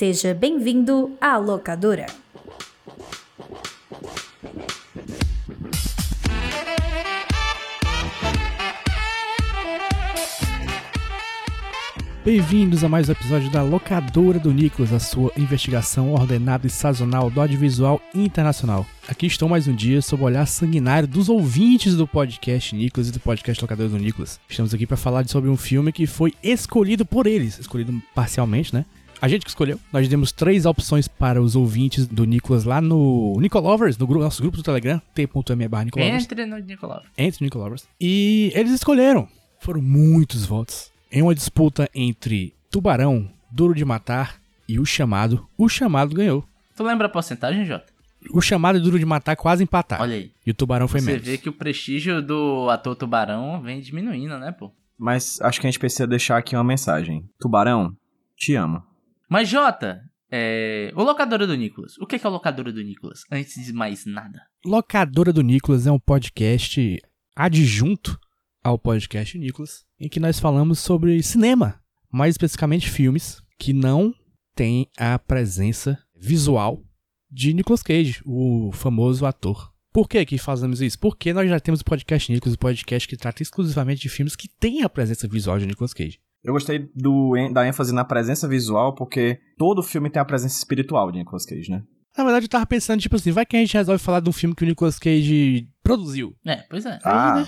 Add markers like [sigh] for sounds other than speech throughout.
Seja bem-vindo à locadora. Bem-vindos a mais um episódio da Locadora do Nicolas, a sua investigação ordenada e sazonal do audiovisual internacional. Aqui estou mais um dia sob o olhar sanguinário dos ouvintes do podcast Nicolas e do podcast Locadora do Nicolas. Estamos aqui para falar sobre um filme que foi escolhido por eles, escolhido parcialmente, né? A gente que escolheu. Nós demos três opções para os ouvintes do Nicolas lá no Nicolovers, no grupo, nosso grupo do Telegram, t.me barra Nicolovers. Entre no Nicolau. Entre Nicolovers. E eles escolheram. Foram muitos votos. Em uma disputa entre Tubarão, Duro de Matar e O Chamado, O Chamado ganhou. Tu lembra a porcentagem, Jota? O Chamado e Duro de Matar quase empataram. Olha aí. E o Tubarão foi Você menos. vê que o prestígio do ator Tubarão vem diminuindo, né, pô? Mas acho que a gente precisa deixar aqui uma mensagem. Tubarão, te amo. Mas, Jota, é... o Locadora do Nicolas. O que é, que é o Locadora do Nicolas? Antes de mais nada. Locadora do Nicolas é um podcast adjunto ao podcast Nicolas, em que nós falamos sobre cinema, mais especificamente filmes que não têm a presença visual de Nicolas Cage, o famoso ator. Por que que fazemos isso? Porque nós já temos o podcast Nicolas, o podcast que trata exclusivamente de filmes que têm a presença visual de Nicolas Cage. Eu gostei do, da ênfase na presença visual, porque todo filme tem a presença espiritual de Nicolas Cage, né? Na verdade, eu tava pensando, tipo assim, vai que a gente resolve falar de um filme que o Nicolas Cage produziu. É, pois é. Ah, né?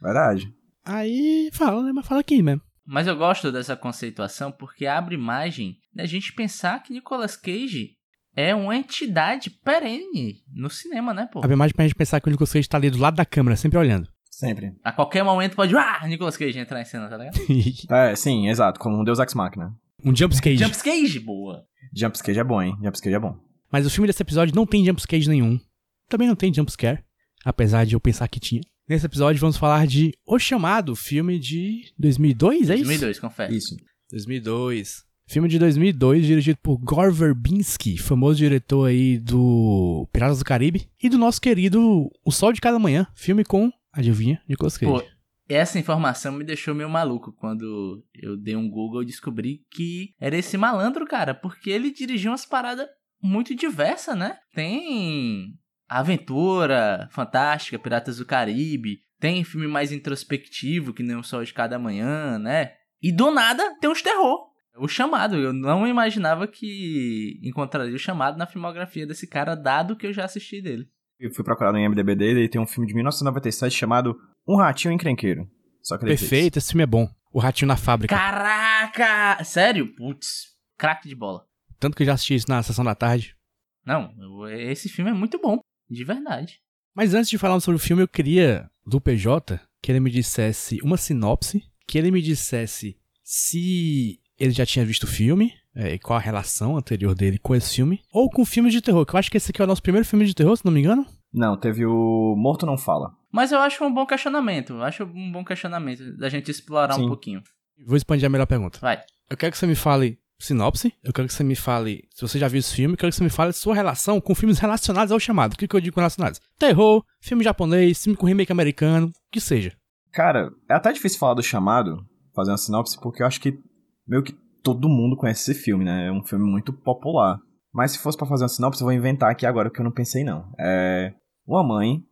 verdade. Aí fala, né? Mas fala aqui mesmo. Mas eu gosto dessa conceituação porque abre imagem da gente pensar que Nicolas Cage é uma entidade perene no cinema, né, pô? Abre mais pra gente pensar que o Nicolas Cage tá ali do lado da câmera, sempre olhando. Sempre. A qualquer momento pode. Ah, Nicolas Cage entrar em cena, tá ligado? [laughs] É, sim, exato, como um Deus Ex Machina. um jumpscage. Jumps Cage, boa. Jumps Cage é bom, hein? Jumps Cage é bom. Mas o filme desse episódio não tem jumpscage nenhum. Também não tem jumpscare, apesar de eu pensar que tinha. Nesse episódio vamos falar de O Chamado, filme de 2002, é isso? 2002, confere. Isso. 2002. Filme de 2002, dirigido por Gore Verbinski, famoso diretor aí do Piratas do Caribe, e do nosso querido O Sol de Cada Manhã, filme com, adivinha, Nicolas Cage. Pô, essa informação me deixou meio maluco quando eu dei um Google e descobri que era esse malandro, cara, porque ele dirigiu umas paradas muito diversas, né? Tem Aventura, Fantástica, Piratas do Caribe, tem filme mais introspectivo, que nem o Sol de Cada Manhã, né? E do nada tem uns terror. O Chamado, eu não imaginava que encontraria o Chamado na filmografia desse cara, dado que eu já assisti dele. Eu fui procurar no IMDB dele e tem um filme de 1997 chamado Um Ratinho Encrenqueiro. Só que ele fez. Perfeito, esse filme é bom. O Ratinho na Fábrica. Caraca! Sério? Putz, craque de bola. Tanto que eu já assisti isso na sessão da tarde. Não, esse filme é muito bom, de verdade. Mas antes de falar sobre o filme, eu queria do PJ que ele me dissesse uma sinopse, que ele me dissesse se ele já tinha visto o filme, é, e qual a relação anterior dele com esse filme, ou com filmes de terror, que eu acho que esse aqui é o nosso primeiro filme de terror, se não me engano. Não, teve o Morto Não Fala. Mas eu acho um bom questionamento. Eu acho um bom questionamento da gente explorar um Sim. pouquinho. Vou expandir a melhor pergunta. Vai. Eu quero que você me fale sinopse, eu quero que você me fale se você já viu esse filme, eu quero que você me fale sua relação com filmes relacionados ao chamado. O que, que eu digo com relacionados? Terror, filme japonês, filme com remake americano, o que seja. Cara, é até difícil falar do chamado, fazer uma sinopse, porque eu acho que meio que todo mundo conhece esse filme, né? É um filme muito popular. Mas se fosse pra fazer uma sinopse, eu vou inventar aqui agora, porque eu não pensei não. É... Uma mãe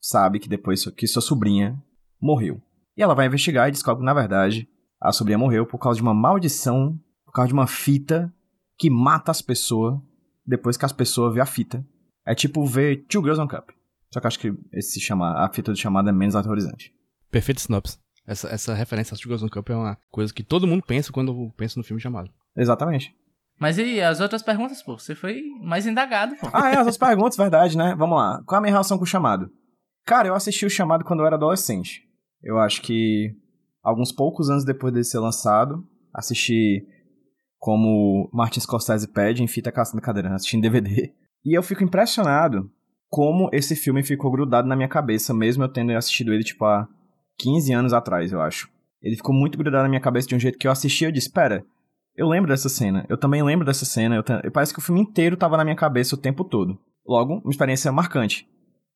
sabe que depois que sua sobrinha morreu. E ela vai investigar e descobre que, na verdade, a sobrinha morreu por causa de uma maldição, por causa de uma fita que mata as pessoas depois que as pessoas vê a fita. É tipo ver Two Girls on Cup. Só que acho que esse chama... a fita do chamado é menos aterrorizante. Perfeito sinopse. Essa, essa referência a Sugar Cup é uma coisa que todo mundo pensa quando pensa no filme chamado. Exatamente. Mas e as outras perguntas, pô? Você foi mais indagado, pô. Ah, é, as outras [laughs] perguntas, verdade, né? Vamos lá. Qual a minha relação com o chamado? Cara, eu assisti o chamado quando eu era adolescente. Eu acho que alguns poucos anos depois dele ser lançado, assisti como Martin Scorsese pede em fita caça da cadeira, assisti em DVD. E eu fico impressionado como esse filme ficou grudado na minha cabeça, mesmo eu tendo assistido ele, tipo, há 15 anos atrás, eu acho. Ele ficou muito grudado na minha cabeça de um jeito que eu assisti e eu disse, espera, eu lembro dessa cena, eu também lembro dessa cena, eu te- parece que o filme inteiro tava na minha cabeça o tempo todo. Logo, uma experiência marcante.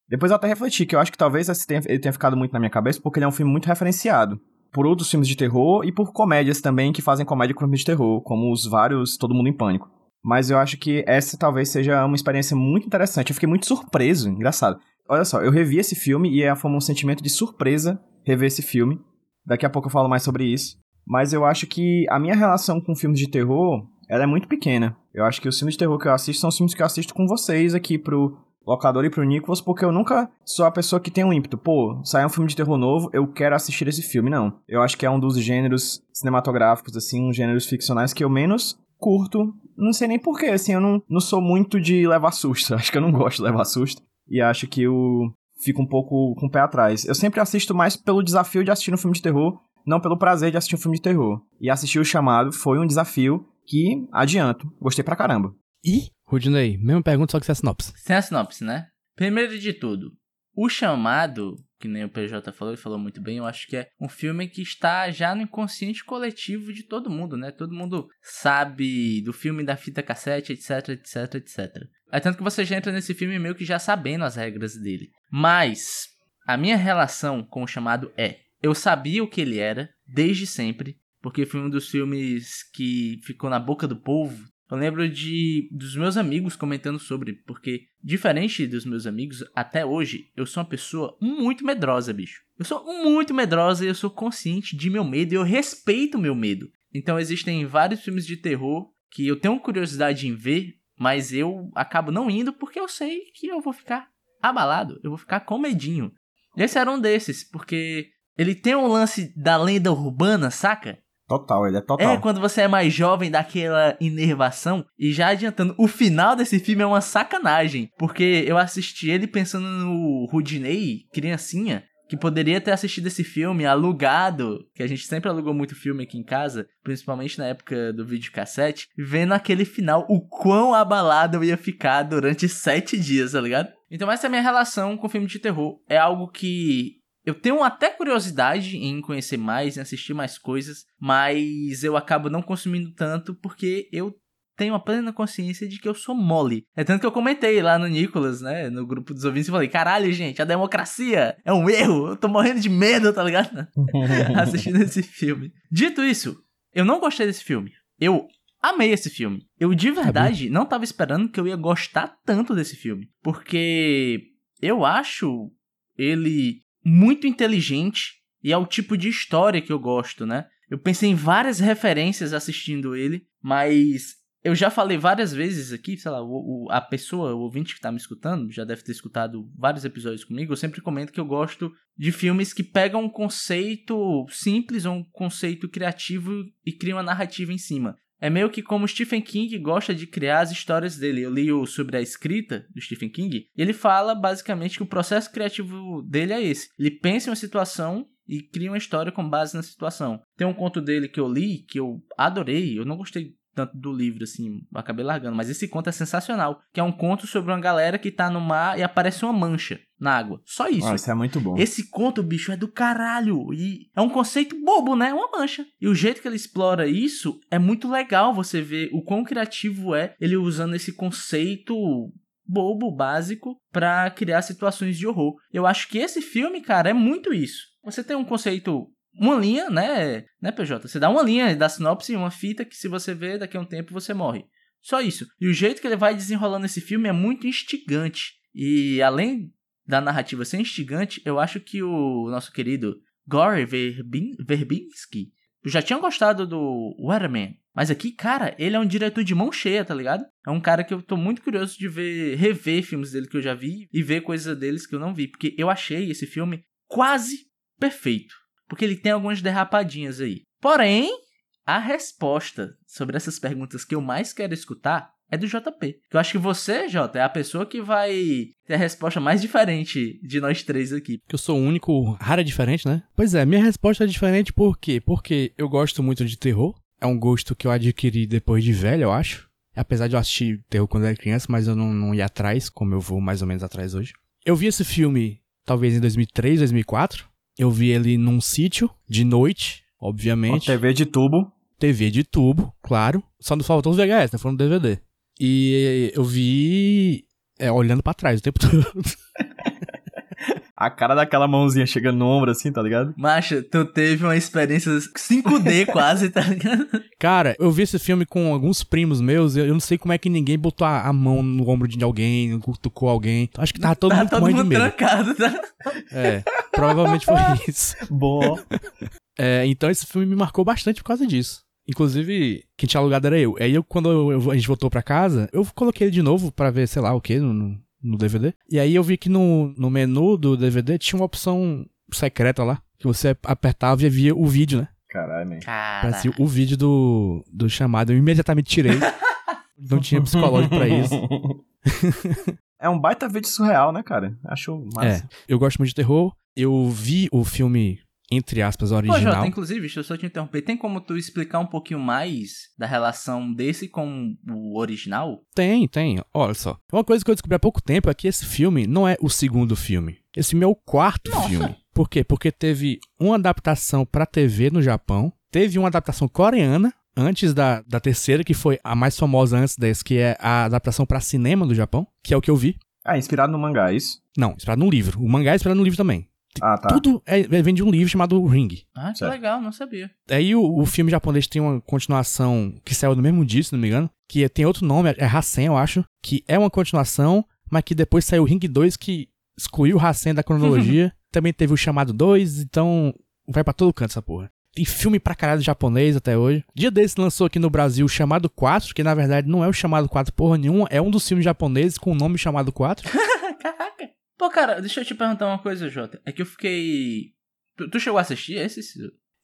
Depois eu até refleti que eu acho que talvez tenha- ele tenha ficado muito na minha cabeça porque ele é um filme muito referenciado. Por outros filmes de terror e por comédias também que fazem comédia com filmes de terror, como os vários Todo Mundo em Pânico. Mas eu acho que essa talvez seja uma experiência muito interessante. Eu fiquei muito surpreso, engraçado. Olha só, eu revi esse filme e foi um sentimento de surpresa rever esse filme. Daqui a pouco eu falo mais sobre isso. Mas eu acho que a minha relação com filmes de terror, ela é muito pequena. Eu acho que os filmes de terror que eu assisto são os filmes que eu assisto com vocês aqui pro locador e pro Nicholas, porque eu nunca sou a pessoa que tem um ímpeto. Pô, sai um filme de terror novo, eu quero assistir esse filme, não. Eu acho que é um dos gêneros cinematográficos, assim, uns gêneros ficcionais que eu menos curto. Não sei nem porquê, assim, eu não, não sou muito de levar susto. [laughs] Acho que eu não gosto de levar susto. E acho que eu fico um pouco com o pé atrás. Eu sempre assisto mais pelo desafio de assistir um filme de terror, não pelo prazer de assistir um filme de terror. E assistir o chamado foi um desafio que, adianto, gostei pra caramba. E, Rudinei, mesma pergunta, só que sem a sinopse. Sem a sinopse, né? Primeiro de tudo, o chamado, que nem o PJ falou, ele falou muito bem, eu acho que é um filme que está já no inconsciente coletivo de todo mundo, né? Todo mundo sabe do filme da fita cassete, etc, etc, etc. É tanto que você já entra nesse filme meio que já sabendo as regras dele. Mas, a minha relação com o chamado é: eu sabia o que ele era desde sempre, porque foi um dos filmes que ficou na boca do povo. Eu lembro de dos meus amigos comentando sobre, porque diferente dos meus amigos, até hoje eu sou uma pessoa muito medrosa, bicho. Eu sou muito medrosa e eu sou consciente de meu medo e eu respeito meu medo. Então existem vários filmes de terror que eu tenho curiosidade em ver, mas eu acabo não indo porque eu sei que eu vou ficar abalado, eu vou ficar com medinho. Esse era um desses, porque ele tem um lance da lenda urbana, saca? Total, ele é total. É, quando você é mais jovem, dá aquela inervação. E já adiantando, o final desse filme é uma sacanagem. Porque eu assisti ele pensando no Rudinei, criancinha, que poderia ter assistido esse filme alugado, que a gente sempre alugou muito filme aqui em casa, principalmente na época do videocassete, vendo aquele final, o quão abalado eu ia ficar durante sete dias, tá ligado? Então essa é a minha relação com filme de terror. É algo que eu tenho até curiosidade em conhecer mais, em assistir mais coisas, mas eu acabo não consumindo tanto porque eu tenho a plena consciência de que eu sou mole. É tanto que eu comentei lá no Nicolas, né, no grupo dos ouvintes, e falei: caralho, gente, a democracia é um erro, eu tô morrendo de medo, tá ligado? [laughs] Assistindo esse filme. Dito isso, eu não gostei desse filme. Eu amei esse filme. Eu de verdade não tava esperando que eu ia gostar tanto desse filme, porque eu acho ele muito inteligente e é o tipo de história que eu gosto, né? Eu pensei em várias referências assistindo ele, mas eu já falei várias vezes aqui, sei lá, o, o, a pessoa, o ouvinte que tá me escutando, já deve ter escutado vários episódios comigo, eu sempre comento que eu gosto de filmes que pegam um conceito simples um conceito criativo e criam uma narrativa em cima. É meio que como Stephen King gosta de criar as histórias dele. Eu li o sobre a escrita do Stephen King e ele fala basicamente que o processo criativo dele é esse. Ele pensa em uma situação e cria uma história com base na situação. Tem um conto dele que eu li que eu adorei, eu não gostei tanto do livro, assim, acabei largando. Mas esse conto é sensacional. Que é um conto sobre uma galera que tá no mar e aparece uma mancha na água. Só isso. Ah, isso é muito bom. Esse conto, bicho, é do caralho. E é um conceito bobo, né? Uma mancha. E o jeito que ele explora isso é muito legal você ver o quão criativo é ele usando esse conceito bobo, básico, para criar situações de horror. Eu acho que esse filme, cara, é muito isso. Você tem um conceito uma linha, né, né, PJ? Você dá uma linha da sinopse, uma fita que se você vê daqui a um tempo você morre. Só isso. E o jeito que ele vai desenrolando esse filme é muito instigante. E além da narrativa ser instigante, eu acho que o nosso querido Gore Verbin Verbinski já tinha gostado do Weatherman. Mas aqui, cara, ele é um diretor de mão cheia, tá ligado? É um cara que eu tô muito curioso de ver, rever filmes dele que eu já vi e ver coisas deles que eu não vi. Porque eu achei esse filme quase perfeito porque ele tem algumas derrapadinhas aí. Porém, a resposta sobre essas perguntas que eu mais quero escutar é do JP. Eu acho que você, Jota, é a pessoa que vai ter a resposta mais diferente de nós três aqui. Que eu sou o único rara diferente, né? Pois é, minha resposta é diferente por quê? Porque eu gosto muito de terror. É um gosto que eu adquiri depois de velho, eu acho. Apesar de eu assistir terror quando era criança, mas eu não, não ia atrás, como eu vou mais ou menos atrás hoje. Eu vi esse filme talvez em 2003, 2004. Eu vi ele num sítio, de noite, obviamente. Uma TV de tubo. TV de tubo, claro. Só não faltou os VHS, né? Foram no DVD. E eu vi é, olhando para trás o tempo [laughs] todo. A cara daquela mãozinha chegando no ombro assim, tá ligado? Macha, tu teve uma experiência 5D [laughs] quase, tá ligado? Cara, eu vi esse filme com alguns primos meus, eu não sei como é que ninguém botou a, a mão no ombro de alguém, cutucou alguém. Acho que tava todo tá mundo todo mundo de medo. trancado, tá? É, provavelmente foi [laughs] isso. Bom. É, então esse filme me marcou bastante por causa disso. Inclusive, quem tinha alugado era eu. Aí eu, quando eu- eu- a gente voltou pra casa, eu coloquei ele de novo pra ver, sei lá, o que, no, no- DVD. E aí eu vi que no, no menu do DVD tinha uma opção secreta lá, que você apertava e via o vídeo, né? Caralho, man. Parecia o vídeo do, do chamado. Eu imediatamente tirei. [laughs] Não tinha psicológico pra isso. [laughs] É um baita vídeo surreal, né, cara? Acho massa. É, eu gosto muito de terror. Eu vi o filme, entre aspas, Pô, original. Jota, inclusive, deixa eu só te interromper. Tem como tu explicar um pouquinho mais da relação desse com o original? Tem, tem. Olha só. Uma coisa que eu descobri há pouco tempo é que esse filme não é o segundo filme. Esse filme é o quarto Nossa. filme. Por quê? Porque teve uma adaptação pra TV no Japão, teve uma adaptação coreana antes da, da terceira, que foi a mais famosa antes desse, que é a adaptação pra cinema do Japão, que é o que eu vi. Ah, inspirado no mangá, é isso? Não, inspirado num livro. O mangá é inspirado num livro também. Ah, tá. Tudo é, vem de um livro chamado Ring. Ah, que Certo. legal, não sabia. Aí o, o filme japonês tem uma continuação que saiu no mesmo dia, se não me engano, que tem outro nome, é Rasen, eu acho, que é uma continuação, mas que depois saiu o Ring 2 que excluiu o Rasen da cronologia. [laughs] Também teve o chamado 2, então vai pra todo canto essa porra. Tem filme pra caralho japonês até hoje. Dia desse lançou aqui no Brasil o chamado 4, que na verdade não é o chamado 4 porra nenhuma, é um dos filmes japoneses com o nome chamado 4. [laughs] Caraca. Pô, cara, deixa eu te perguntar uma coisa, Jota. É que eu fiquei. Tu, tu chegou a assistir esse?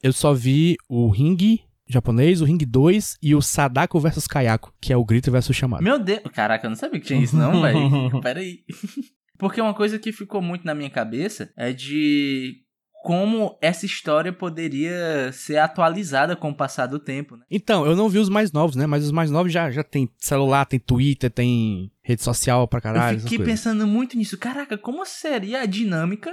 Eu só vi o Ring japonês, o Ring 2 e o Sadako vs Kayako, que é o grito versus chamado. Meu Deus. Caraca, eu não sabia que tinha isso, não, velho. [laughs] Pera aí. [laughs] Porque uma coisa que ficou muito na minha cabeça é de como essa história poderia ser atualizada com o passar do tempo, né? Então, eu não vi os mais novos, né? Mas os mais novos já, já tem celular, tem Twitter, tem rede social pra caralho. eu fiquei pensando muito nisso. Caraca, como seria a dinâmica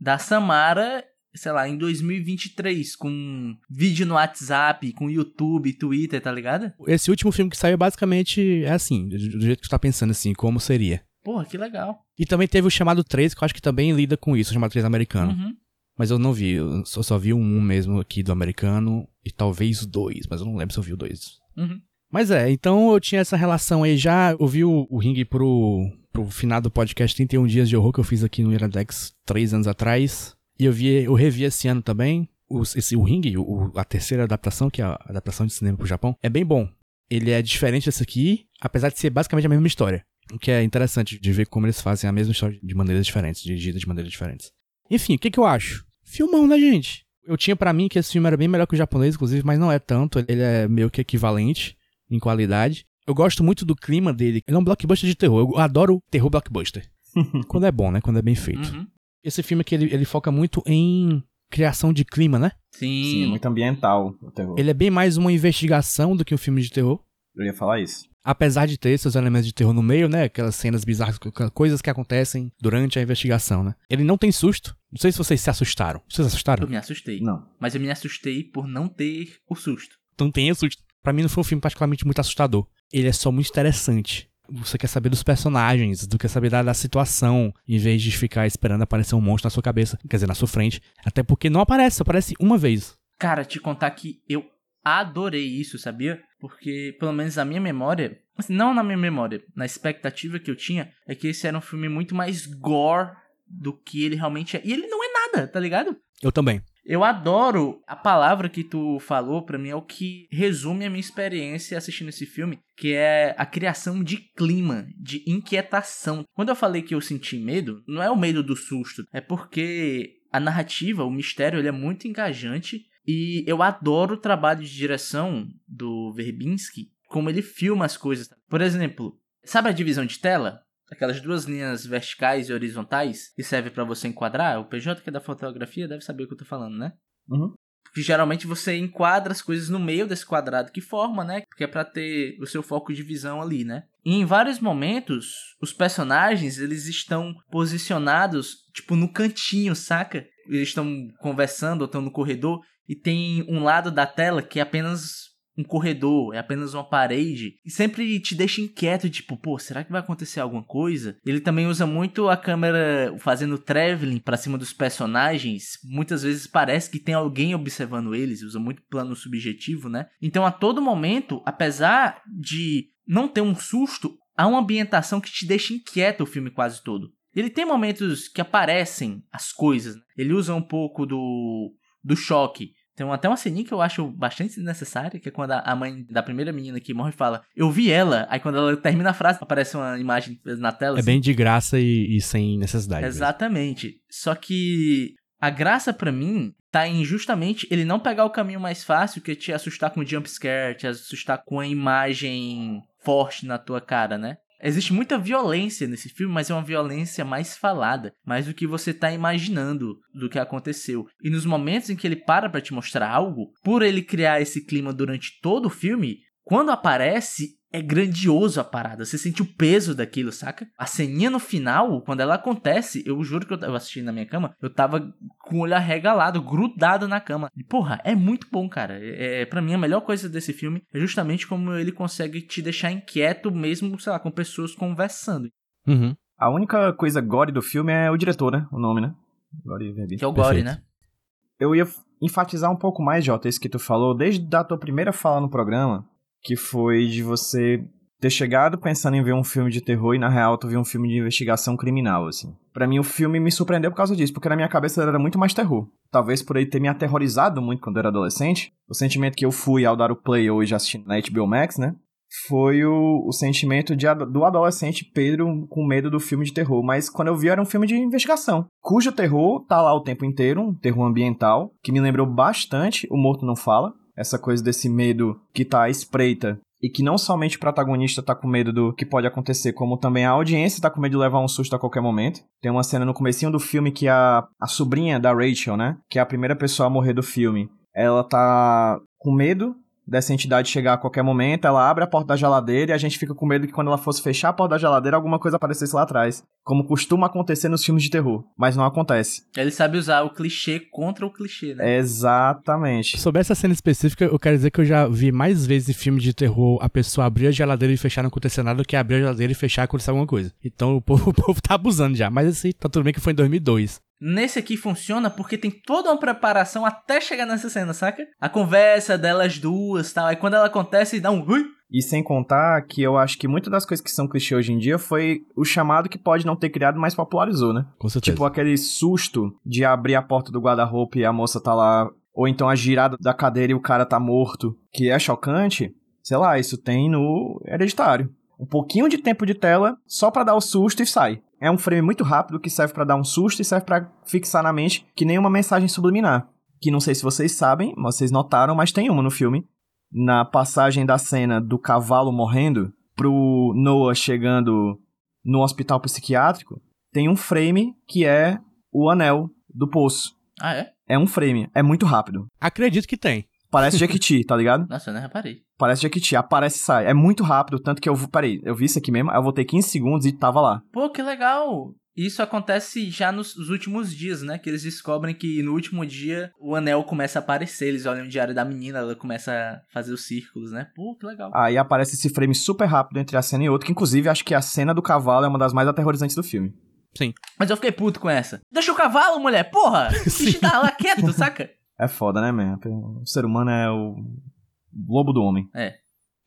da Samara, sei lá, em 2023, com vídeo no WhatsApp, com YouTube, Twitter, tá ligado? Esse último filme que saiu basicamente é assim, do jeito que você tá pensando assim, como seria. Porra, que legal. E também teve o chamado 3, que eu acho que também lida com isso, o chamado 3 americano. Uhum. Mas eu não vi, eu só, só vi 1 mesmo aqui do americano, e talvez 2, mas eu não lembro se eu vi o 2. Uhum. Mas é, então eu tinha essa relação aí já, eu vi o, o ringue pro, pro final do podcast 31 Dias de Horror que eu fiz aqui no Iradex três anos atrás. E eu vi, eu revi esse ano também. O, esse, o ringue, o, a terceira adaptação, que é a adaptação de cinema pro Japão, é bem bom. Ele é diferente desse aqui, apesar de ser basicamente a mesma história. O que é interessante de ver como eles fazem a mesma história de maneiras diferentes, dirigida de maneiras diferentes. Enfim, o que, que eu acho? Filmão, né, gente? Eu tinha pra mim que esse filme era bem melhor que o japonês, inclusive, mas não é tanto. Ele é meio que equivalente em qualidade. Eu gosto muito do clima dele. Ele é um blockbuster de terror. Eu adoro terror blockbuster. [laughs] Quando é bom, né? Quando é bem feito. Uhum. Esse filme aqui, ele, ele foca muito em criação de clima, né? Sim. Sim, é muito ambiental o terror. Ele é bem mais uma investigação do que um filme de terror. Eu ia falar isso. Apesar de ter seus elementos de terror no meio, né? Aquelas cenas bizarras, coisas que acontecem durante a investigação, né? Ele não tem susto. Não sei se vocês se assustaram. Vocês se assustaram? Eu me assustei. Não. Mas eu me assustei por não ter o susto. Não tem susto. Pra mim não foi um filme particularmente muito assustador. Ele é só muito interessante. Você quer saber dos personagens, do que saber da, da situação, em vez de ficar esperando aparecer um monstro na sua cabeça, quer dizer, na sua frente. Até porque não aparece, aparece uma vez. Cara, te contar que eu adorei isso, sabia? Porque, pelo menos na minha memória, assim, não na minha memória, na expectativa que eu tinha, é que esse era um filme muito mais gore do que ele realmente é. E ele não é nada, tá ligado? Eu também. Eu adoro a palavra que tu falou pra mim é o que resume a minha experiência assistindo esse filme, que é a criação de clima, de inquietação. Quando eu falei que eu senti medo, não é o medo do susto, é porque a narrativa, o mistério, ele é muito engajante e eu adoro o trabalho de direção do Verbinski, como ele filma as coisas. Por exemplo, sabe a divisão de tela? Aquelas duas linhas verticais e horizontais que serve pra você enquadrar. O PJ que é da fotografia deve saber o que eu tô falando, né? Uhum. Porque geralmente você enquadra as coisas no meio desse quadrado que forma, né? Que é pra ter o seu foco de visão ali, né? E em vários momentos, os personagens, eles estão posicionados, tipo, no cantinho, saca? Eles estão conversando ou estão no corredor e tem um lado da tela que é apenas um corredor, é apenas uma parede, e sempre te deixa inquieto, tipo, pô, será que vai acontecer alguma coisa? Ele também usa muito a câmera fazendo traveling para cima dos personagens, muitas vezes parece que tem alguém observando eles, usa muito plano subjetivo, né? Então a todo momento, apesar de não ter um susto, há uma ambientação que te deixa inquieto o filme quase todo. Ele tem momentos que aparecem as coisas, né? ele usa um pouco do, do choque, tem até uma ceninha que eu acho bastante necessária, que é quando a mãe da primeira menina que morre fala, eu vi ela, aí quando ela termina a frase, aparece uma imagem na tela. É assim. bem de graça e, e sem necessidade. Exatamente. Mesmo. Só que a graça para mim tá em justamente ele não pegar o caminho mais fácil, que é te assustar com jump scare, te assustar com a imagem forte na tua cara, né? Existe muita violência nesse filme, mas é uma violência mais falada, mais do que você tá imaginando do que aconteceu. E nos momentos em que ele para para te mostrar algo, por ele criar esse clima durante todo o filme, quando aparece, é grandioso a parada. Você sente o peso daquilo, saca? A ceninha no final, quando ela acontece, eu juro que eu tava assistindo na minha cama, eu tava com o olho arregalado, grudado na cama. E, porra, é muito bom, cara. É, é para mim a melhor coisa desse filme é justamente como ele consegue te deixar inquieto mesmo, sei lá, com pessoas conversando. Uhum. A única coisa gore do filme é o diretor, né? O nome, né? Gore Que é o Gore, né? Eu ia enfatizar um pouco mais, Jota, isso que tu falou, desde a tua primeira fala no programa, que foi de você ter chegado pensando em ver um filme de terror e na real tu viu um filme de investigação criminal, assim. Para mim o filme me surpreendeu por causa disso, porque na minha cabeça era muito mais terror. Talvez por ele ter me aterrorizado muito quando eu era adolescente. O sentimento que eu fui ao dar o play hoje assistindo na HBO Max, né? Foi o, o sentimento de, do adolescente Pedro com medo do filme de terror. Mas quando eu vi era um filme de investigação. Cujo terror tá lá o tempo inteiro, um terror ambiental, que me lembrou bastante O Morto Não Fala essa coisa desse medo que tá à espreita e que não somente o protagonista tá com medo do que pode acontecer, como também a audiência tá com medo de levar um susto a qualquer momento. Tem uma cena no comecinho do filme que a, a sobrinha da Rachel, né, que é a primeira pessoa a morrer do filme, ela tá com medo dessa entidade chegar a qualquer momento, ela abre a porta da geladeira e a gente fica com medo que quando ela fosse fechar a porta da geladeira, alguma coisa aparecesse lá atrás. Como costuma acontecer nos filmes de terror, mas não acontece. Ele sabe usar o clichê contra o clichê, né? Exatamente. Sobre essa cena específica, eu quero dizer que eu já vi mais vezes em filme de terror a pessoa abrir a geladeira e fechar não acontecer nada do que abrir a geladeira e fechar e acontecer alguma coisa. Então o povo, [laughs] o povo tá abusando já, mas assim, tá tudo bem que foi em 2002. Nesse aqui funciona porque tem toda uma preparação até chegar nessa cena, saca? A conversa delas duas tal. Aí quando ela acontece, dá um ui. E sem contar que eu acho que muitas das coisas que são clichê hoje em dia foi o chamado que pode não ter criado, mas popularizou, né? Com certeza. Tipo aquele susto de abrir a porta do guarda-roupa e a moça tá lá. Ou então a girada da cadeira e o cara tá morto. Que é chocante. Sei lá, isso tem no Hereditário. Um pouquinho de tempo de tela só para dar o susto e sai. É um frame muito rápido que serve para dar um susto e serve para fixar na mente que nem uma mensagem subliminar. Que não sei se vocês sabem, vocês notaram, mas tem uma no filme. Na passagem da cena do cavalo morrendo pro Noah chegando no hospital psiquiátrico, tem um frame que é o anel do poço. Ah, é? É um frame. É muito rápido. Acredito que tem. Parece Jequiti, tá ligado? Nossa, eu nem reparei. Parece Jequiti, aparece e sai. É muito rápido, tanto que eu. Peraí, eu vi isso aqui mesmo, eu voltei 15 segundos e tava lá. Pô, que legal! Isso acontece já nos últimos dias, né? Que eles descobrem que no último dia o anel começa a aparecer. Eles olham o diário da menina, ela começa a fazer os círculos, né? Pô, que legal. Aí aparece esse frame super rápido entre a cena e outra, que inclusive acho que a cena do cavalo é uma das mais aterrorizantes do filme. Sim. Mas eu fiquei puto com essa. Deixa o cavalo, mulher! Porra! [laughs] Deixa lá quieto, saca? [laughs] É foda, né, man? O ser humano é o lobo do homem. É.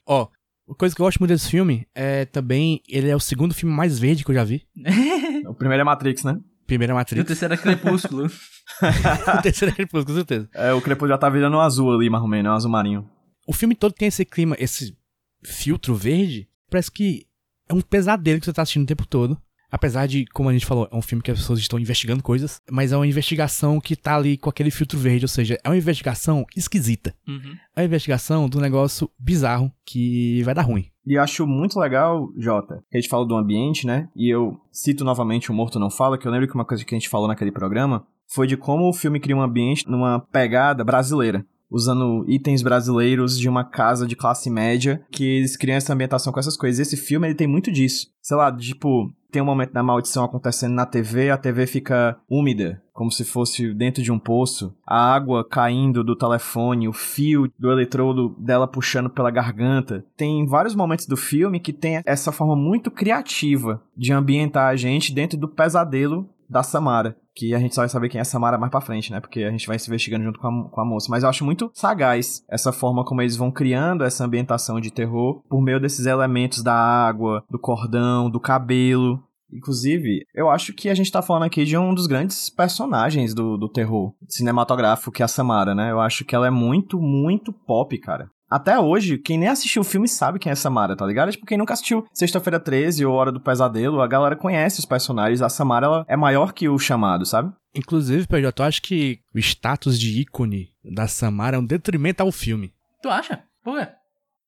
Ó, uma coisa que eu gosto muito desse filme é também. Ele é o segundo filme mais verde que eu já vi. [laughs] o primeiro é Matrix, né? Primeiro é E o Matrix. terceiro é Crepúsculo. [laughs] [laughs] o terceiro é Crepúsculo, com certeza. É, o Crepúsculo já tá virando um azul ali, mais ou menos, um azul marinho. O filme todo tem esse clima, esse filtro verde. Parece que é um pesadelo que você tá assistindo o tempo todo. Apesar de, como a gente falou, é um filme que as pessoas estão investigando coisas, mas é uma investigação que tá ali com aquele filtro verde, ou seja, é uma investigação esquisita. Uhum. É uma investigação do negócio bizarro que vai dar ruim. E eu acho muito legal, Jota, que a gente fala do ambiente, né? E eu cito novamente o Morto Não Fala, que eu lembro que uma coisa que a gente falou naquele programa foi de como o filme cria um ambiente numa pegada brasileira. Usando itens brasileiros de uma casa de classe média, que eles criam essa ambientação com essas coisas. Esse filme, ele tem muito disso. Sei lá, tipo, tem um momento da maldição acontecendo na TV, a TV fica úmida, como se fosse dentro de um poço, a água caindo do telefone, o fio do eletrodo dela puxando pela garganta. Tem vários momentos do filme que tem essa forma muito criativa de ambientar a gente dentro do pesadelo da Samara. Que a gente só vai saber quem é Samara mais pra frente, né? Porque a gente vai se investigando junto com a, com a moça. Mas eu acho muito sagaz essa forma como eles vão criando essa ambientação de terror por meio desses elementos da água, do cordão, do cabelo. Inclusive, eu acho que a gente tá falando aqui de um dos grandes personagens do, do terror cinematográfico, que é a Samara, né? Eu acho que ela é muito, muito pop, cara. Até hoje, quem nem assistiu o filme sabe quem é Samara, tá ligado? Tipo, quem nunca assistiu Sexta-feira 13 ou Hora do Pesadelo, a galera conhece os personagens. A Samara, ela é maior que o chamado, sabe? Inclusive, PJ, eu acho que o status de ícone da Samara é um detrimento ao filme. Tu acha? Por quê?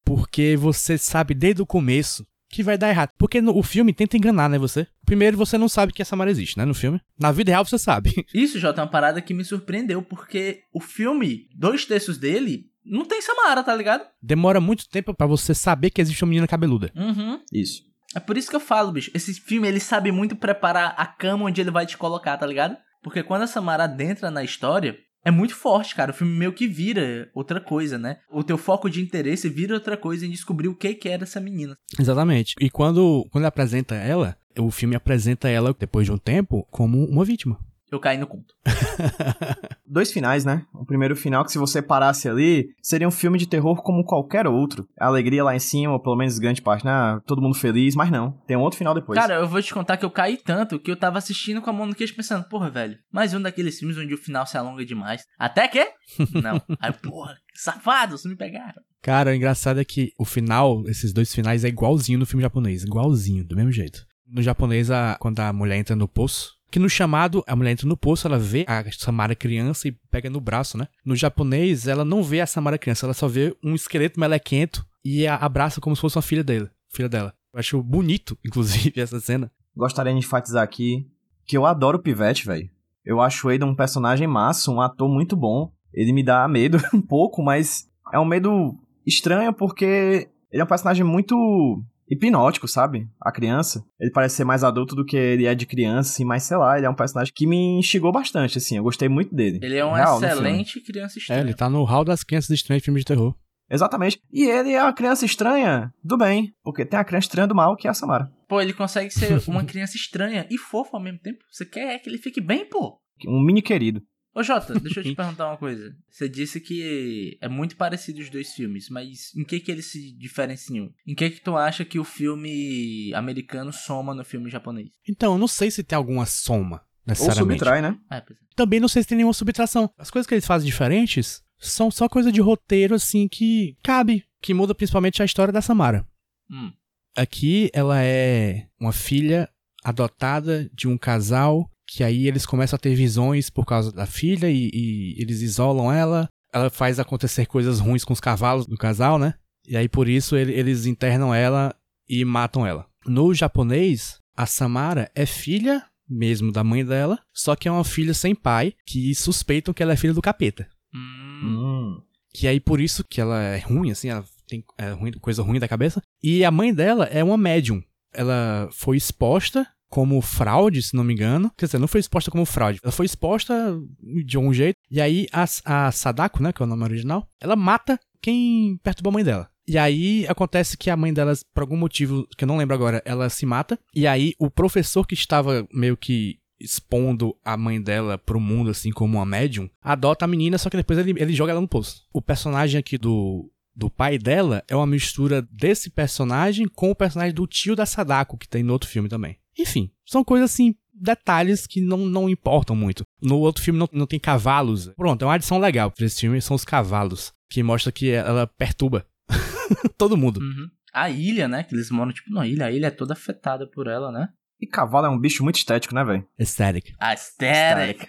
Porque você sabe desde o começo que vai dar errado. Porque no, o filme tenta enganar, né, você? Primeiro, você não sabe que a Samara existe, né, no filme. Na vida real, você sabe. Isso, Jota, é uma parada que me surpreendeu, porque o filme, dois terços dele, não tem Samara, tá ligado? Demora muito tempo pra você saber que existe uma menina cabeluda. Uhum. Isso. É por isso que eu falo, bicho. Esse filme, ele sabe muito preparar a cama onde ele vai te colocar, tá ligado? Porque quando a Samara adentra na história, é muito forte, cara. O filme meio que vira outra coisa, né? O teu foco de interesse vira outra coisa em descobrir o que que era essa menina. Exatamente. E quando, quando ele apresenta ela, o filme apresenta ela, depois de um tempo, como uma vítima. Eu caí no conto. [laughs] Dois finais, né? O primeiro final, que se você parasse ali, seria um filme de terror como qualquer outro. A alegria lá em cima, ou pelo menos grande parte, né? Todo mundo feliz, mas não. Tem um outro final depois. Cara, eu vou te contar que eu caí tanto que eu tava assistindo com a mão no queixo pensando, porra, velho, mais um daqueles filmes onde o final se alonga demais. Até que? [laughs] Não. Aí, porra, safados, me pegaram. Cara, o engraçado é que o final, esses dois finais, é igualzinho no filme japonês. Igualzinho, do mesmo jeito. No japonês, a- quando a mulher entra no poço, que no chamado, a mulher entra no poço, ela vê a Samara criança e pega no braço, né? No japonês, ela não vê a Samara criança, ela só vê um esqueleto melequento e a abraça como se fosse uma filha dele, filha dela. Eu acho bonito, [laughs] inclusive, essa cena. Gostaria de enfatizar aqui que eu adoro o Pivete, velho. Eu acho ele um personagem massa, um ator muito bom. Ele me dá medo [laughs] um pouco, mas é um medo estranho porque ele é um personagem muito hipnótico, sabe? A criança. Ele parece ser mais adulto do que ele é de criança, assim, mas sei lá, ele é um personagem que me instigou bastante, assim. Eu gostei muito dele. Ele é um Real, excelente criança É, estranha. ele tá no hall das crianças estranhas de filme de terror. Exatamente. E ele é uma criança estranha do bem, porque tem a criança estranha do mal, que é a Samara. Pô, ele consegue ser uma criança estranha e fofa ao mesmo tempo. Você quer que ele fique bem, pô? Um mini querido. Ô Jota, deixa eu te perguntar uma coisa. Você disse que é muito parecido os dois filmes, mas em que que eles se diferenciam? Em que que tu acha que o filme americano soma no filme japonês? Então, eu não sei se tem alguma soma, Ou necessariamente. subtrai, né? Pois é. Também não sei se tem nenhuma subtração. As coisas que eles fazem diferentes são só coisa de roteiro, assim, que cabe. Que muda principalmente a história da Samara. Hum. Aqui ela é uma filha adotada de um casal que aí eles começam a ter visões por causa da filha e, e eles isolam ela. Ela faz acontecer coisas ruins com os cavalos do casal, né? E aí por isso ele- eles internam ela e matam ela. No japonês, a Samara é filha mesmo da mãe dela, só que é uma filha sem pai que suspeitam que ela é filha do capeta. Hum. Hum. Que aí por isso que ela é ruim, assim, ela tem é, ruim- coisa ruim da cabeça. E a mãe dela é uma médium. Ela foi exposta como fraude, se não me engano. Quer dizer, não foi exposta como fraude. Ela foi exposta de algum jeito. E aí a, a Sadako, né, que é o nome original, ela mata quem perturba a mãe dela. E aí acontece que a mãe dela, por algum motivo que eu não lembro agora, ela se mata. E aí o professor que estava meio que expondo a mãe dela pro mundo, assim, como uma médium, adota a menina, só que depois ele, ele joga ela no poço. O personagem aqui do, do pai dela é uma mistura desse personagem com o personagem do tio da Sadako, que tem no outro filme também. Enfim, são coisas assim, detalhes que não, não importam muito. No outro filme não, não tem cavalos. Pronto, é uma adição legal pra esse filme, são os cavalos, que mostra que ela perturba [laughs] todo mundo. Uhum. A ilha, né? Que eles moram tipo numa ilha. A ilha é toda afetada por ela, né? E cavalo é um bicho muito estético, né, velho? Aesthetic. Aesthetic.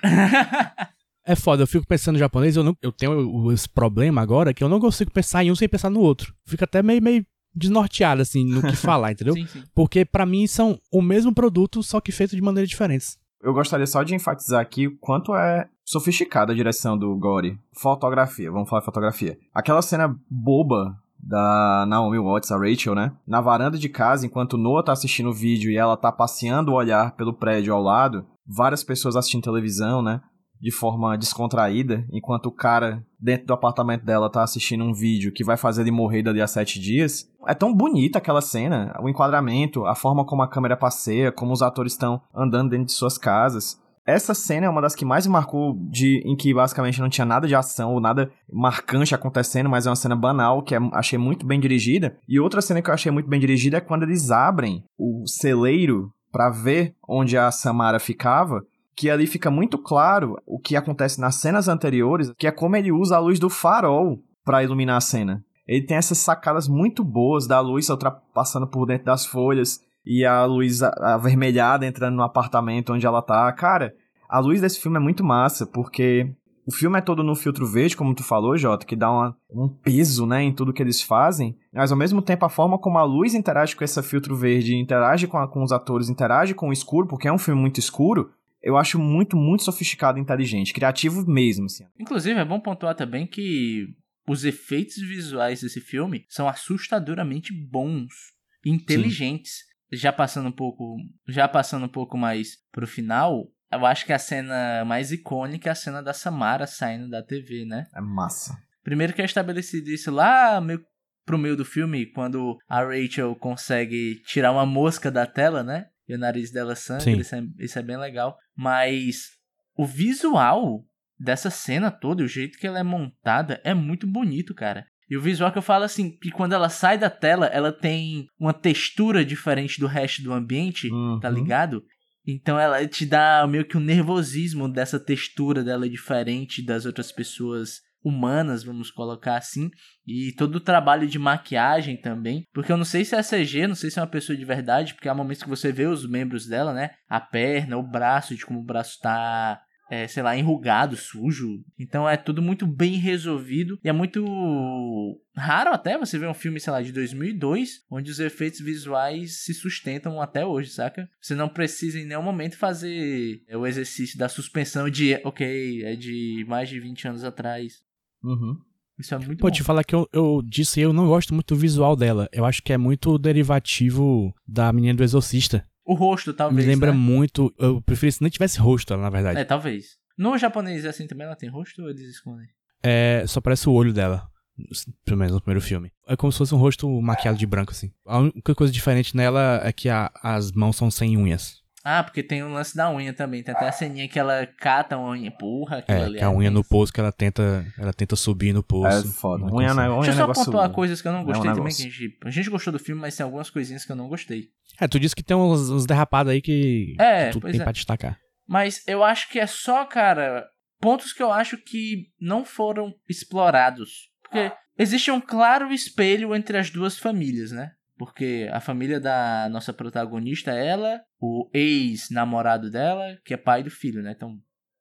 É foda, eu fico pensando em japonês, eu, não, eu tenho o- esse problema agora que eu não consigo pensar em um sem pensar no outro. Fico até meio, meio desnorteado, assim, no que [laughs] falar, entendeu? sim, sim. Porque pra mim são o mesmo produto, só que feito de maneiras diferentes. Eu gostaria só de enfatizar aqui o quanto é sofisticada a direção do Gore. Fotografia, vamos falar de fotografia. Aquela cena boba da Naomi Watts, a Rachel, né? Na varanda de casa, enquanto Noah tá assistindo o vídeo e ela tá passeando o olhar pelo prédio ao lado, várias pessoas assistindo televisão, né? De forma descontraída, enquanto o cara dentro do apartamento dela tá assistindo um vídeo que vai fazer ele morrer dali a sete dias. É tão bonita aquela cena, o enquadramento, a forma como a câmera passeia, como os atores estão andando dentro de suas casas. Essa cena é uma das que mais me marcou de em que basicamente não tinha nada de ação ou nada marcante acontecendo, mas é uma cena banal que é, achei muito bem dirigida. E outra cena que eu achei muito bem dirigida é quando eles abrem o celeiro para ver onde a Samara ficava, que ali fica muito claro o que acontece nas cenas anteriores, que é como ele usa a luz do farol para iluminar a cena. Ele tem essas sacadas muito boas da luz ultrapassando por dentro das folhas, e a luz avermelhada entrando no apartamento onde ela tá. Cara, a luz desse filme é muito massa, porque o filme é todo no filtro verde, como tu falou, Jota, que dá uma, um peso, né, em tudo que eles fazem, mas ao mesmo tempo a forma como a luz interage com esse filtro verde, interage com, a, com os atores, interage com o escuro, porque é um filme muito escuro, eu acho muito, muito sofisticado e inteligente, criativo mesmo, assim. Inclusive, é bom pontuar também que os efeitos visuais desse filme são assustadoramente bons, inteligentes. Sim já passando um pouco, já passando um pouco mais pro final, eu acho que a cena mais icônica é a cena da Samara saindo da TV, né? É massa. Primeiro que é estabelecido isso lá meio pro meio do filme, quando a Rachel consegue tirar uma mosca da tela, né? E o nariz dela sangra, isso é, isso é bem legal. Mas o visual dessa cena toda, o jeito que ela é montada, é muito bonito, cara. E o visual que eu falo assim, que quando ela sai da tela, ela tem uma textura diferente do resto do ambiente, uhum. tá ligado? Então ela te dá meio que um nervosismo dessa textura dela diferente das outras pessoas humanas, vamos colocar assim, e todo o trabalho de maquiagem também, porque eu não sei se é CG, não sei se é uma pessoa de verdade, porque há momentos que você vê os membros dela, né, a perna, o braço, de como o braço tá é, sei lá, enrugado, sujo. Então é tudo muito bem resolvido e é muito raro até você ver um filme, sei lá, de 2002, onde os efeitos visuais se sustentam até hoje, saca? Você não precisa em nenhum momento fazer o exercício da suspensão de, ok, é de mais de 20 anos atrás. Uhum. Isso é muito Pô, bom. te falar que eu, eu disse eu não gosto muito do visual dela. Eu acho que é muito derivativo da menina do Exorcista. O rosto, talvez. Me lembra né? muito. Eu preferia se não tivesse rosto, na verdade. É, talvez. No japonês assim também ela tem rosto ou eles escondem? É, só parece o olho dela. Pelo menos no primeiro filme. É como se fosse um rosto maquiado de branco, assim. A única coisa diferente nela é que a, as mãos são sem unhas. Ah, porque tem o lance da unha também. Tem até a ceninha que ela cata a unha, porra. É, ali que a unha no poço que ela tenta, ela tenta subir no poço. É foda. Unha, unha Deixa eu é só negócio... pontuar coisas que eu não é um gostei também. Que a, gente, a gente gostou do filme, mas tem algumas coisinhas que eu não gostei. É, tu disse que tem uns, uns derrapados aí que, É, que tu tem é. pra destacar. Mas eu acho que é só, cara, pontos que eu acho que não foram explorados. Porque existe um claro espelho entre as duas famílias, né? Porque a família da nossa protagonista é ela, o ex-namorado dela, que é pai do filho, né? Então,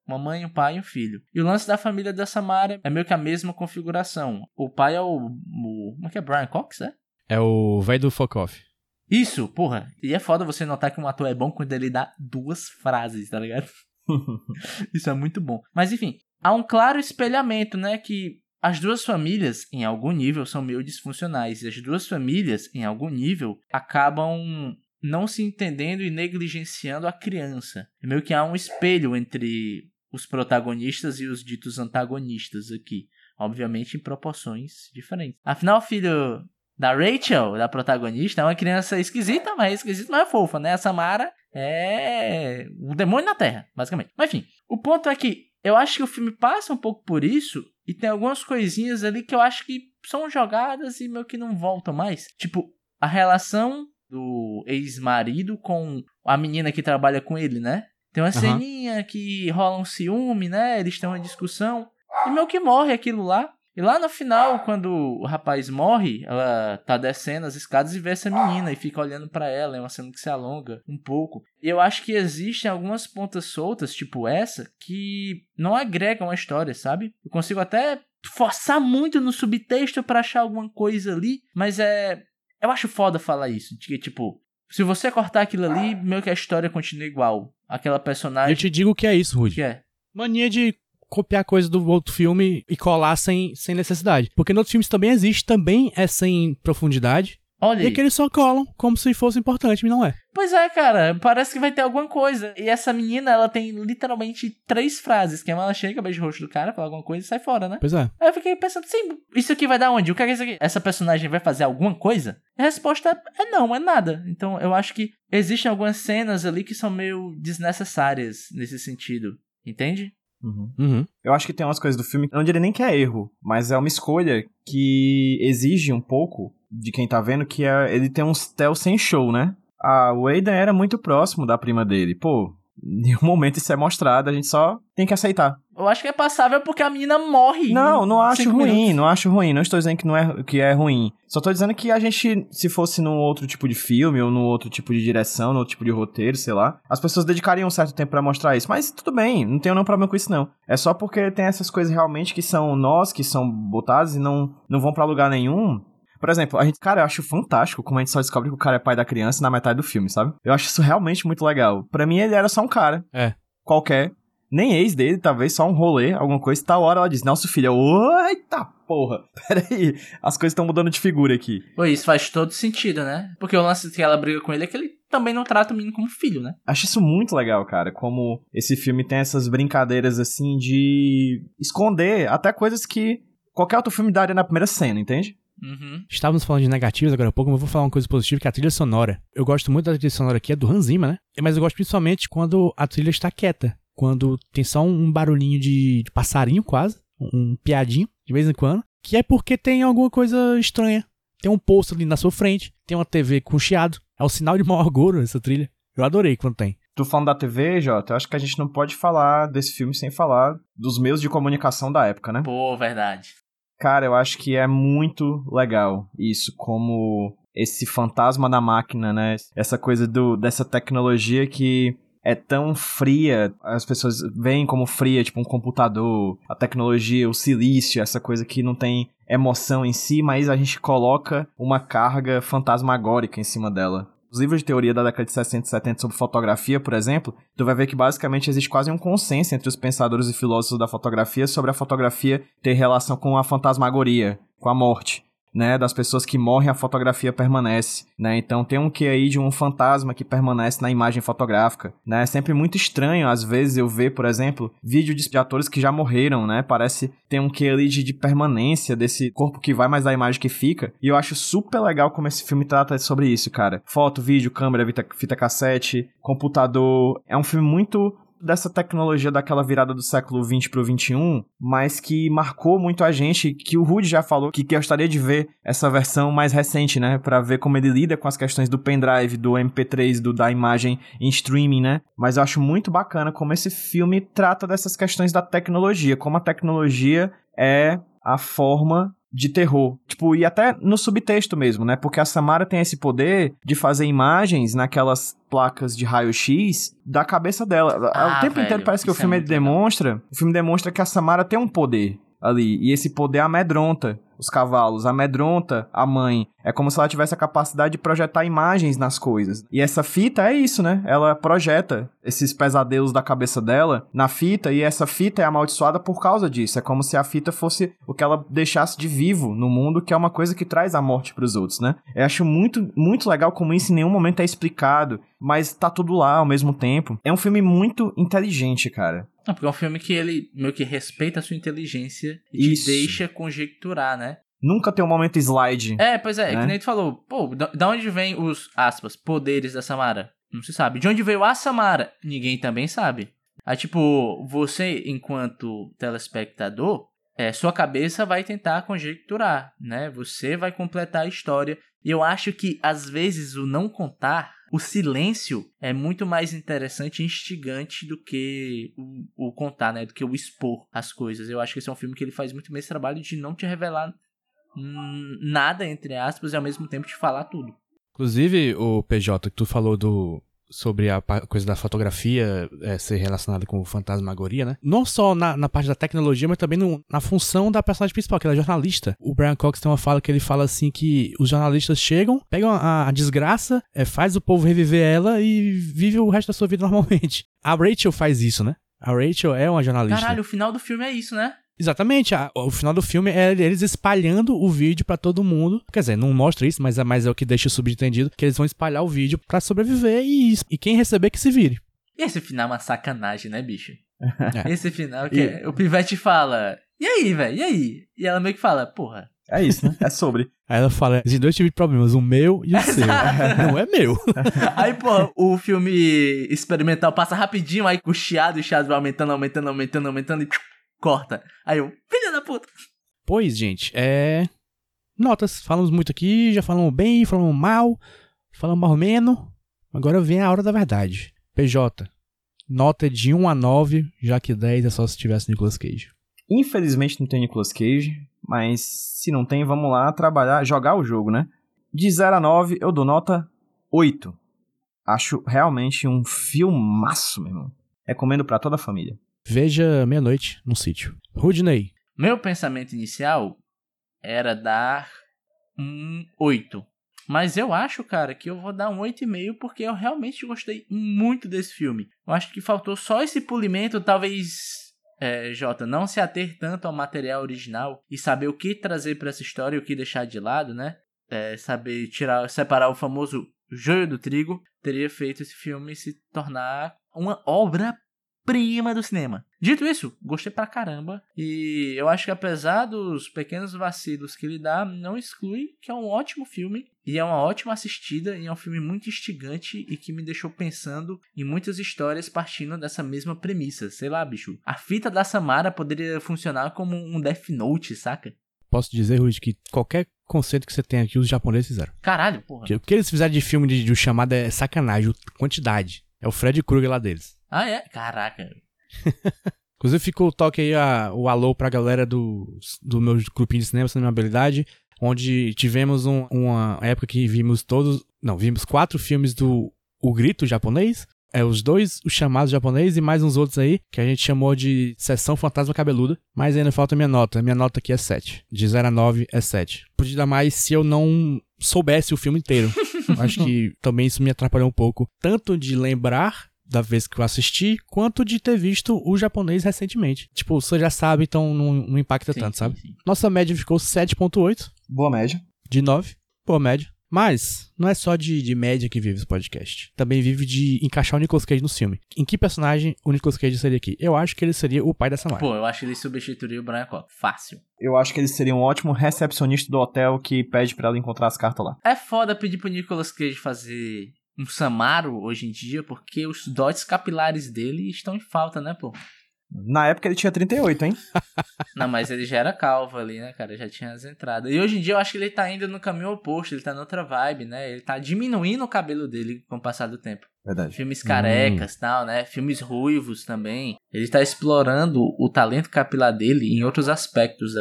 uma mãe, um pai e um filho. E o lance da família da Samara é meio que a mesma configuração. O pai é o. o como é que é? Brian Cox, né? É o velho do fuck off. Isso, porra. E é foda você notar que um ator é bom quando ele dá duas frases, tá ligado? [laughs] Isso é muito bom. Mas enfim, há um claro espelhamento, né? Que as duas famílias, em algum nível, são meio disfuncionais. E as duas famílias, em algum nível, acabam não se entendendo e negligenciando a criança. É meio que há um espelho entre os protagonistas e os ditos antagonistas aqui. Obviamente em proporções diferentes. Afinal, filho da Rachel, da protagonista, é uma criança esquisita, mas esquisita, mas é fofa, né? A Samara é o demônio na Terra, basicamente. Mas enfim, o ponto é que eu acho que o filme passa um pouco por isso e tem algumas coisinhas ali que eu acho que são jogadas e meio que não voltam mais. Tipo, a relação do ex-marido com a menina que trabalha com ele, né? Tem uma Aham. ceninha que rola um ciúme, né? Eles têm uma discussão e meio que morre aquilo lá. E lá no final, quando o rapaz morre, ela tá descendo as escadas e vê essa menina e fica olhando pra ela. É uma cena que se alonga um pouco. E eu acho que existem algumas pontas soltas, tipo essa, que não agregam a história, sabe? Eu consigo até forçar muito no subtexto pra achar alguma coisa ali, mas é. Eu acho foda falar isso. Que, tipo, Se você cortar aquilo ali, meio que a história continua igual. Aquela personagem. Eu te digo que é isso, Rudy. que é. Mania de copiar coisa do outro filme e colar sem, sem necessidade. Porque nos outros filmes também existe, também é sem profundidade. Olha E aí. aqui eles só colam como se fosse importante, mas não é. Pois é, cara, parece que vai ter alguma coisa. E essa menina, ela tem literalmente três frases, que é ela chega, beija o rosto do cara, fala alguma coisa e sai fora, né? Pois é. Aí eu fiquei pensando, sim, isso aqui vai dar onde? O que é isso aqui? Essa personagem vai fazer alguma coisa? A resposta é não, é nada. Então eu acho que existem algumas cenas ali que são meio desnecessárias nesse sentido. Entende? Uhum. Uhum. Eu acho que tem umas coisas do filme, não diria nem que é erro, mas é uma escolha que exige um pouco de quem tá vendo, que é ele tem um tel sem show, né? A Waden era muito próximo da prima dele. Pô, [laughs] nenhum momento isso é mostrado, a gente só tem que aceitar. Eu acho que é passável porque a menina morre. Não, não acho ruim, minutos. não acho ruim. Não estou dizendo que, não é, que é ruim. Só tô dizendo que a gente, se fosse num outro tipo de filme, ou num outro tipo de direção, num outro tipo de roteiro, sei lá, as pessoas dedicariam um certo tempo pra mostrar isso. Mas tudo bem, não tenho nenhum problema com isso, não. É só porque tem essas coisas realmente que são nós, que são botadas e não, não vão pra lugar nenhum. Por exemplo, a gente, cara, eu acho fantástico como a gente só descobre que o cara é pai da criança na metade do filme, sabe? Eu acho isso realmente muito legal. Pra mim, ele era só um cara. É. Qualquer. Nem ex dele, talvez só um rolê, alguma coisa. Tal hora ela diz, nosso filho, eu, eita porra. [laughs] Peraí, as coisas estão mudando de figura aqui. Pô, isso faz todo sentido, né? Porque o lance que ela briga com ele é que ele também não trata o menino como filho, né? Acho isso muito legal, cara. Como esse filme tem essas brincadeiras assim de esconder até coisas que qualquer outro filme daria na primeira cena, entende? Uhum. Estávamos falando de negativos agora há pouco, mas eu vou falar uma coisa positiva, que é a trilha sonora. Eu gosto muito da trilha sonora aqui, é do Hans Zimmer, né? Mas eu gosto principalmente quando a trilha está quieta. Quando tem só um barulhinho de, de passarinho quase, um piadinho, de vez em quando. Que é porque tem alguma coisa estranha. Tem um posto ali na sua frente, tem uma TV com chiado. É um sinal de mau agouro essa trilha. Eu adorei quando tem. Tu falando da TV, Jota, eu acho que a gente não pode falar desse filme sem falar dos meios de comunicação da época, né? Pô, verdade. Cara, eu acho que é muito legal isso, como esse fantasma da máquina, né? Essa coisa do, dessa tecnologia que é tão fria, as pessoas veem como fria, tipo um computador, a tecnologia, o silício, essa coisa que não tem emoção em si, mas a gente coloca uma carga fantasmagórica em cima dela. Os livros de teoria da década de 60 e 70 sobre fotografia, por exemplo, tu vai ver que basicamente existe quase um consenso entre os pensadores e filósofos da fotografia sobre a fotografia ter relação com a fantasmagoria, com a morte. Né, das pessoas que morrem, a fotografia permanece, né? Então tem um que aí de um fantasma que permanece na imagem fotográfica, né? É sempre muito estranho, às vezes eu ver, por exemplo, vídeo de atores que já morreram, né? Parece ter um que ali de, de permanência desse corpo que vai, mas da imagem que fica. E eu acho super legal como esse filme trata sobre isso, cara. Foto, vídeo, câmera, fita, fita cassete, computador. É um filme muito dessa tecnologia daquela virada do século 20 pro 21, mas que marcou muito a gente, que o Rudy já falou que gostaria de ver essa versão mais recente, né, para ver como ele lida com as questões do pendrive, do MP3, do da imagem em streaming, né? Mas eu acho muito bacana como esse filme trata dessas questões da tecnologia, como a tecnologia é a forma de terror. Tipo, e até no subtexto mesmo, né? Porque a Samara tem esse poder de fazer imagens naquelas placas de raio-x da cabeça dela. Ah, o tempo velho, inteiro parece que o é filme legal. demonstra, o filme demonstra que a Samara tem um poder ali, e esse poder amedronta os cavalos, amedronta a mãe. É como se ela tivesse a capacidade de projetar imagens nas coisas. E essa fita é isso, né? Ela projeta esses pesadelos da cabeça dela na fita e essa fita é amaldiçoada por causa disso. É como se a fita fosse o que ela deixasse de vivo no mundo, que é uma coisa que traz a morte pros outros, né? Eu acho muito, muito legal como isso em nenhum momento é explicado, mas tá tudo lá ao mesmo tempo. É um filme muito inteligente, cara. Não, porque é um filme que ele meio que respeita a sua inteligência e Isso. te deixa conjecturar, né? Nunca tem um momento slide. É, pois é, Né? que nem tu falou. Pô, da, da onde vem os, aspas, poderes da Samara? Não se sabe. De onde veio a Samara? Ninguém também sabe. Aí, tipo, você, enquanto telespectador, é, sua cabeça vai tentar conjecturar, né? Você vai completar a história. E eu acho que, às vezes, o não contar, o silêncio, é muito mais interessante e instigante do que o, o contar, né? Do que o expor as coisas. Eu acho que esse é um filme que ele faz muito bem esse trabalho de não te revelar nada, entre aspas, e ao mesmo tempo te falar tudo. Inclusive, o PJ, que tu falou do sobre a coisa da fotografia é, ser relacionada com fantasmagoria, né? Não só na, na parte da tecnologia, mas também no- na função da personagem principal, que ela é jornalista. O Brian Cox tem uma fala que ele fala assim que os jornalistas chegam, pegam a, a desgraça, é, faz o povo reviver ela e vive o resto da sua vida normalmente. A Rachel faz isso, né? A Rachel é uma jornalista. Caralho, o final do filme é isso, né? Exatamente, a- o final do filme é eles espalhando o vídeo pra todo mundo. Quer dizer, não mostra isso, mas é, mas é o que deixa subentendido que eles vão espalhar o vídeo pra sobreviver e, e quem receber que se vire. E esse final é uma sacanagem, né, bicho? [laughs] É. Esse final que é- o Pivete fala, e aí, velho, e aí? E ela meio que fala, porra, É isso, né? É sobre. [laughs] Aí ela fala: existem dois tipos de problemas, o meu e o [laughs] seu. não é meu. Aí, pô, o filme experimental passa rapidinho, aí o chiado e o chiado vai aumentando, aumentando, aumentando, aumentando e corta. Aí eu, filha da puta. Pois, gente, é. Notas. Falamos muito aqui, já falamos bem, falamos mal, falamos mais ou menos. Agora vem a hora da verdade. PJ. Nota de 1 a 9, já que 10 é só se tivesse Nicolas Cage. Infelizmente não tem Nicolas Cage, mas se não tem, vamos lá trabalhar, jogar o jogo, né? De 0 a 9, eu dou nota 8. Acho realmente um filmaço, meu irmão. Recomendo pra toda a família. Veja meia-noite no sítio. Rudney. Meu pensamento inicial era dar um 8. Mas eu acho, cara, que eu vou dar um 8,5 porque eu realmente gostei muito desse filme. Eu acho que faltou só esse polimento, talvez, é, Jota, não se ater tanto ao material original e saber o que trazer pra essa história e o que deixar de lado, né? É, saber tirar, separar o famoso joio do trigo, teria feito esse filme se tornar uma obra-prima do cinema. Dito isso, gostei pra caramba. E eu acho que apesar dos pequenos vacilos que ele dá, não exclui que é um ótimo filme. E é uma ótima assistida. E é um filme muito instigante e que me deixou pensando em muitas histórias partindo dessa mesma premissa. Sei lá, bicho. A fita da Samara poderia funcionar como um Death Note, saca? Posso dizer, Rudy, que qualquer conceito que você tem aqui, os japoneses fizeram. Caralho, porra. O que eles fizeram de filme de, de chamada é sacanagem, quantidade. É o Fred Krueger lá deles. Ah, é? Caraca. [laughs] Inclusive ficou o toque aí, a- o alô pra galera do, do meu grupinho de cinema, Cinema Habilidade, onde tivemos um- uma época que vimos todos, não, vimos quatro filmes do O Grito japonês, é os dois, os chamados japonês e mais uns outros aí, que a gente chamou de Sessão Fantasma Cabeluda, mas ainda falta minha nota, minha nota aqui é 7, de 0 a 9 é 7. Podia dar mais se eu não soubesse o filme inteiro. [laughs] Acho que também isso me atrapalhou um pouco, tanto de lembrar da vez que eu assisti, quanto de ter visto o japonês recentemente. Tipo, você já sabe, então não, não impacta Sim, tanto, sim, sabe? sim. Nossa média ficou 7.8 Boa média. de 9, boa média. Mas, não é só de, de média que vive esse podcast. Também vive de encaixar o Nicolas Cage no filme. Em que personagem o Nicolas Cage seria aqui? Eu acho que ele seria o pai da Samara. Pô, eu acho que ele substituiria o Brian Cox. Fácil. Eu acho que ele seria um ótimo recepcionista do hotel que pede pra ela encontrar as cartas lá. É foda pedir pro Nicolas Cage fazer um Samaro hoje em dia, porque os dotes capilares dele estão em falta, né, pô? Na época ele tinha 38, hein? [laughs] Não, mas ele já era calvo ali, né, cara? Já tinha as entradas. E hoje em dia eu acho que ele tá indo no caminho oposto, ele tá noutra vibe, né? Ele tá diminuindo o cabelo dele com o passar do tempo. Verdade. Filmes carecas e tal, né? Filmes ruivos também. Ele tá explorando o talento capilar dele em outros aspectos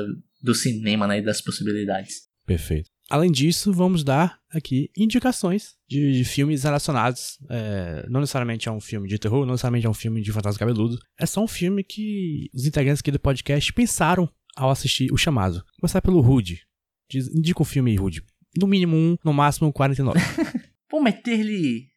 do cinema, né? E das possibilidades. Perfeito. Além disso, vamos dar aqui indicações de, de filmes relacionados. é, não necessariamente a um filme de terror, não necessariamente a um filme de fantasma cabeludo. É só um filme que os integrantes aqui do podcast pensaram ao assistir o chamado. Vou começar pelo Rude. Indica um filme aí, Rude. No mínimo um, no máximo 49. [laughs] Vou meter-lhe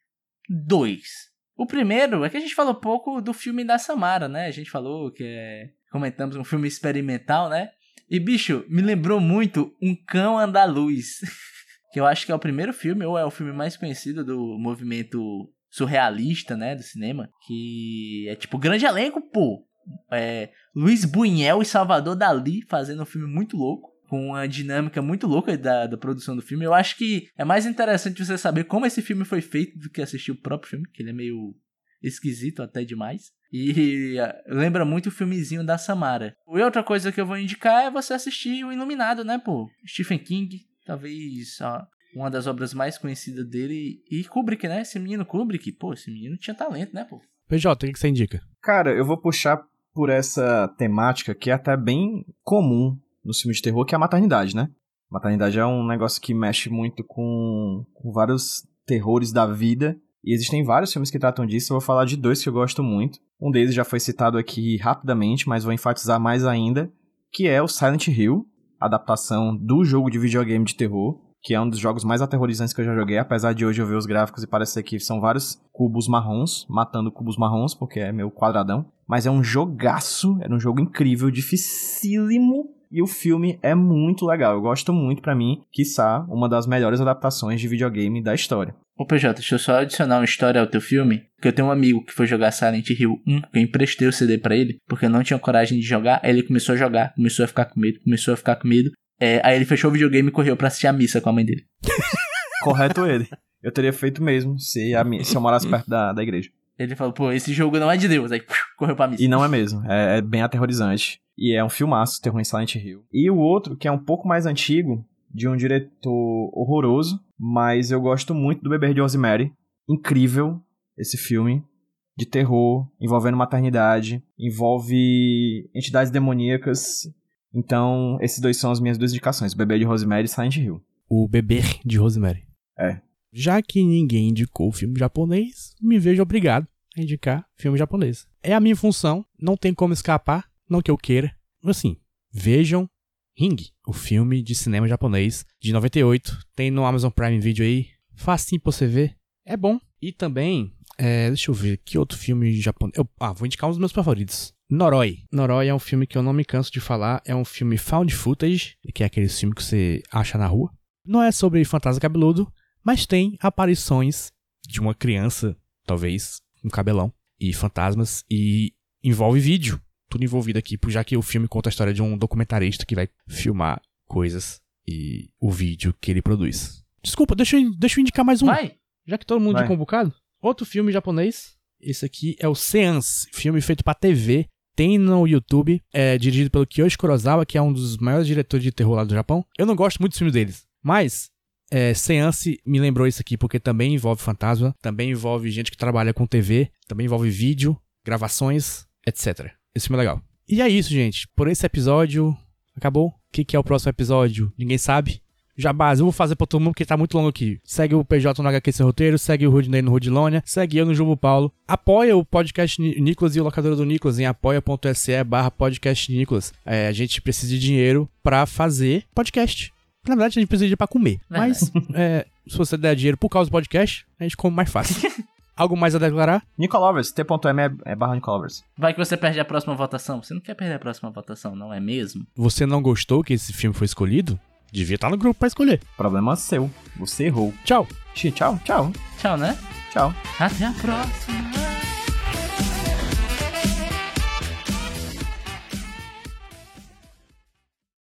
dois. O primeiro é que a gente falou pouco do filme da Samara, né? A gente falou que é. Comentamos um filme experimental, né? E, bicho, me lembrou muito Um Cão Andaluz. [laughs] que eu acho que é o primeiro filme, ou é o filme mais conhecido do movimento surrealista, né? Do cinema. Que é tipo grande elenco, pô. É, Luiz Buñuel e Salvador Dali fazendo um filme muito louco. Com uma dinâmica muito louca da, da produção do filme. Eu acho que é mais interessante você saber como esse filme foi feito do que assistir o próprio filme, que ele é meio esquisito até demais. E lembra muito o filmezinho da Samara. E outra coisa que eu vou indicar é você assistir o Iluminado, né, pô? Stephen King, talvez ó, uma das obras mais conhecidas dele. E Kubrick, né? Esse menino Kubrick, pô, esse menino tinha talento, né, pô? PJ, o que você indica? Cara, eu vou puxar por essa temática que é até bem comum nos filmes de terror, que é a maternidade, né? Maternidade é um negócio que mexe muito com, com vários terrores da vida E existem vários filmes que tratam disso, eu vou falar de dois que eu gosto muito. Um deles já foi citado aqui rapidamente, mas vou enfatizar mais ainda, que é o Silent Hill, adaptação do jogo de videogame de terror, que é um dos jogos mais aterrorizantes que eu já joguei, apesar de hoje eu ver os gráficos e parecer que são vários cubos marrons, matando cubos marrons, porque é meu quadradão. Mas é um jogaço, é um jogo incrível, dificílimo, e o filme é muito legal. Eu gosto muito, para mim, quiçá, uma das melhores adaptações de videogame da história. Ô PJ, deixa eu só adicionar uma história ao teu filme. Que eu tenho um amigo que foi jogar Silent Hill 1, que eu emprestei o CD para ele, porque eu não tinha coragem de jogar. Aí ele começou a jogar, começou a ficar com medo, começou a ficar com medo. É, aí ele fechou o videogame e correu pra assistir a missa com a mãe dele. [laughs] Correto ele. Eu teria feito mesmo se, a, se eu morasse perto da, da igreja. Ele falou, pô, esse jogo não é de Deus. Aí correu pra missa. E não é mesmo. É, é bem aterrorizante. E é um filmaço, terror em Silent Hill. E o outro, que é um pouco mais antigo, de um diretor horroroso, mas eu gosto muito do Beber de Rosemary. Incrível esse filme de terror, envolvendo maternidade, envolve entidades demoníacas. Então, esses dois são as minhas duas indicações, Beber de Rosemary e Silent Hill. O Beber de Rosemary. É. Já que ninguém indicou filme japonês, me vejo obrigado a indicar filme japonês. É a minha função, não tem como escapar. Não que eu queira. Assim, vejam Ring, o filme de cinema japonês de 98. Tem no Amazon Prime Video aí. Facinho pra você ver. É bom. E também, é, deixa eu ver, que outro filme japonês. Eu, ah, vou indicar um dos meus favoritos. Noroi. Noroi é um filme que eu não me canso de falar. É um filme found footage, que é aquele filme que você acha na rua. Não é sobre fantasma cabeludo, mas tem aparições de uma criança, talvez, um cabelão, e fantasmas, e envolve vídeo tudo envolvido aqui, já que o filme conta a história de um documentarista que vai filmar coisas e o vídeo que ele produz. Desculpa, deixa eu, deixa eu indicar mais um. Vai! Já que todo mundo Vai. indicou um bocado. Outro filme japonês. Esse aqui é o Seance, filme feito pra TV. Tem no YouTube, é dirigido pelo Kiyoshi Kurosawa, que é um dos maiores diretores de terror lá do Japão. Eu não gosto muito dos filmes deles, mas é, Seance me lembrou isso aqui, porque também envolve fantasma, também envolve gente que trabalha com TV, também envolve vídeo, gravações, etc. Esse filme é legal. E é isso, gente. Por esse episódio, acabou. O que, que é o próximo episódio? Ninguém sabe. Jabás, eu vou fazer pra todo mundo porque tá muito longo aqui. Segue o PJ no HQ Sem Roteiro, segue o Rudney no Rudilônia, segue eu no Juvo Paulo. Apoia o podcast Ni- Nicolas e o locadora do Nicolas em apoia.se barra podcast Nicolas. É, a gente precisa de dinheiro pra fazer podcast. Na verdade, a gente precisa de dinheiro pra comer. Mas, é, se você der dinheiro por causa do podcast, a gente come mais fácil. [laughs] Algo mais a declarar? Nicolovers, t.m é, é barra Nicolovers. Vai que você perde a próxima votação. Você não quer perder a próxima votação, não é mesmo? Você não gostou que esse filme foi escolhido? Devia estar no grupo pra escolher. Problema seu. Você errou. Tchau! Tchau, tchau. Tchau, né? Tchau. Até a próxima.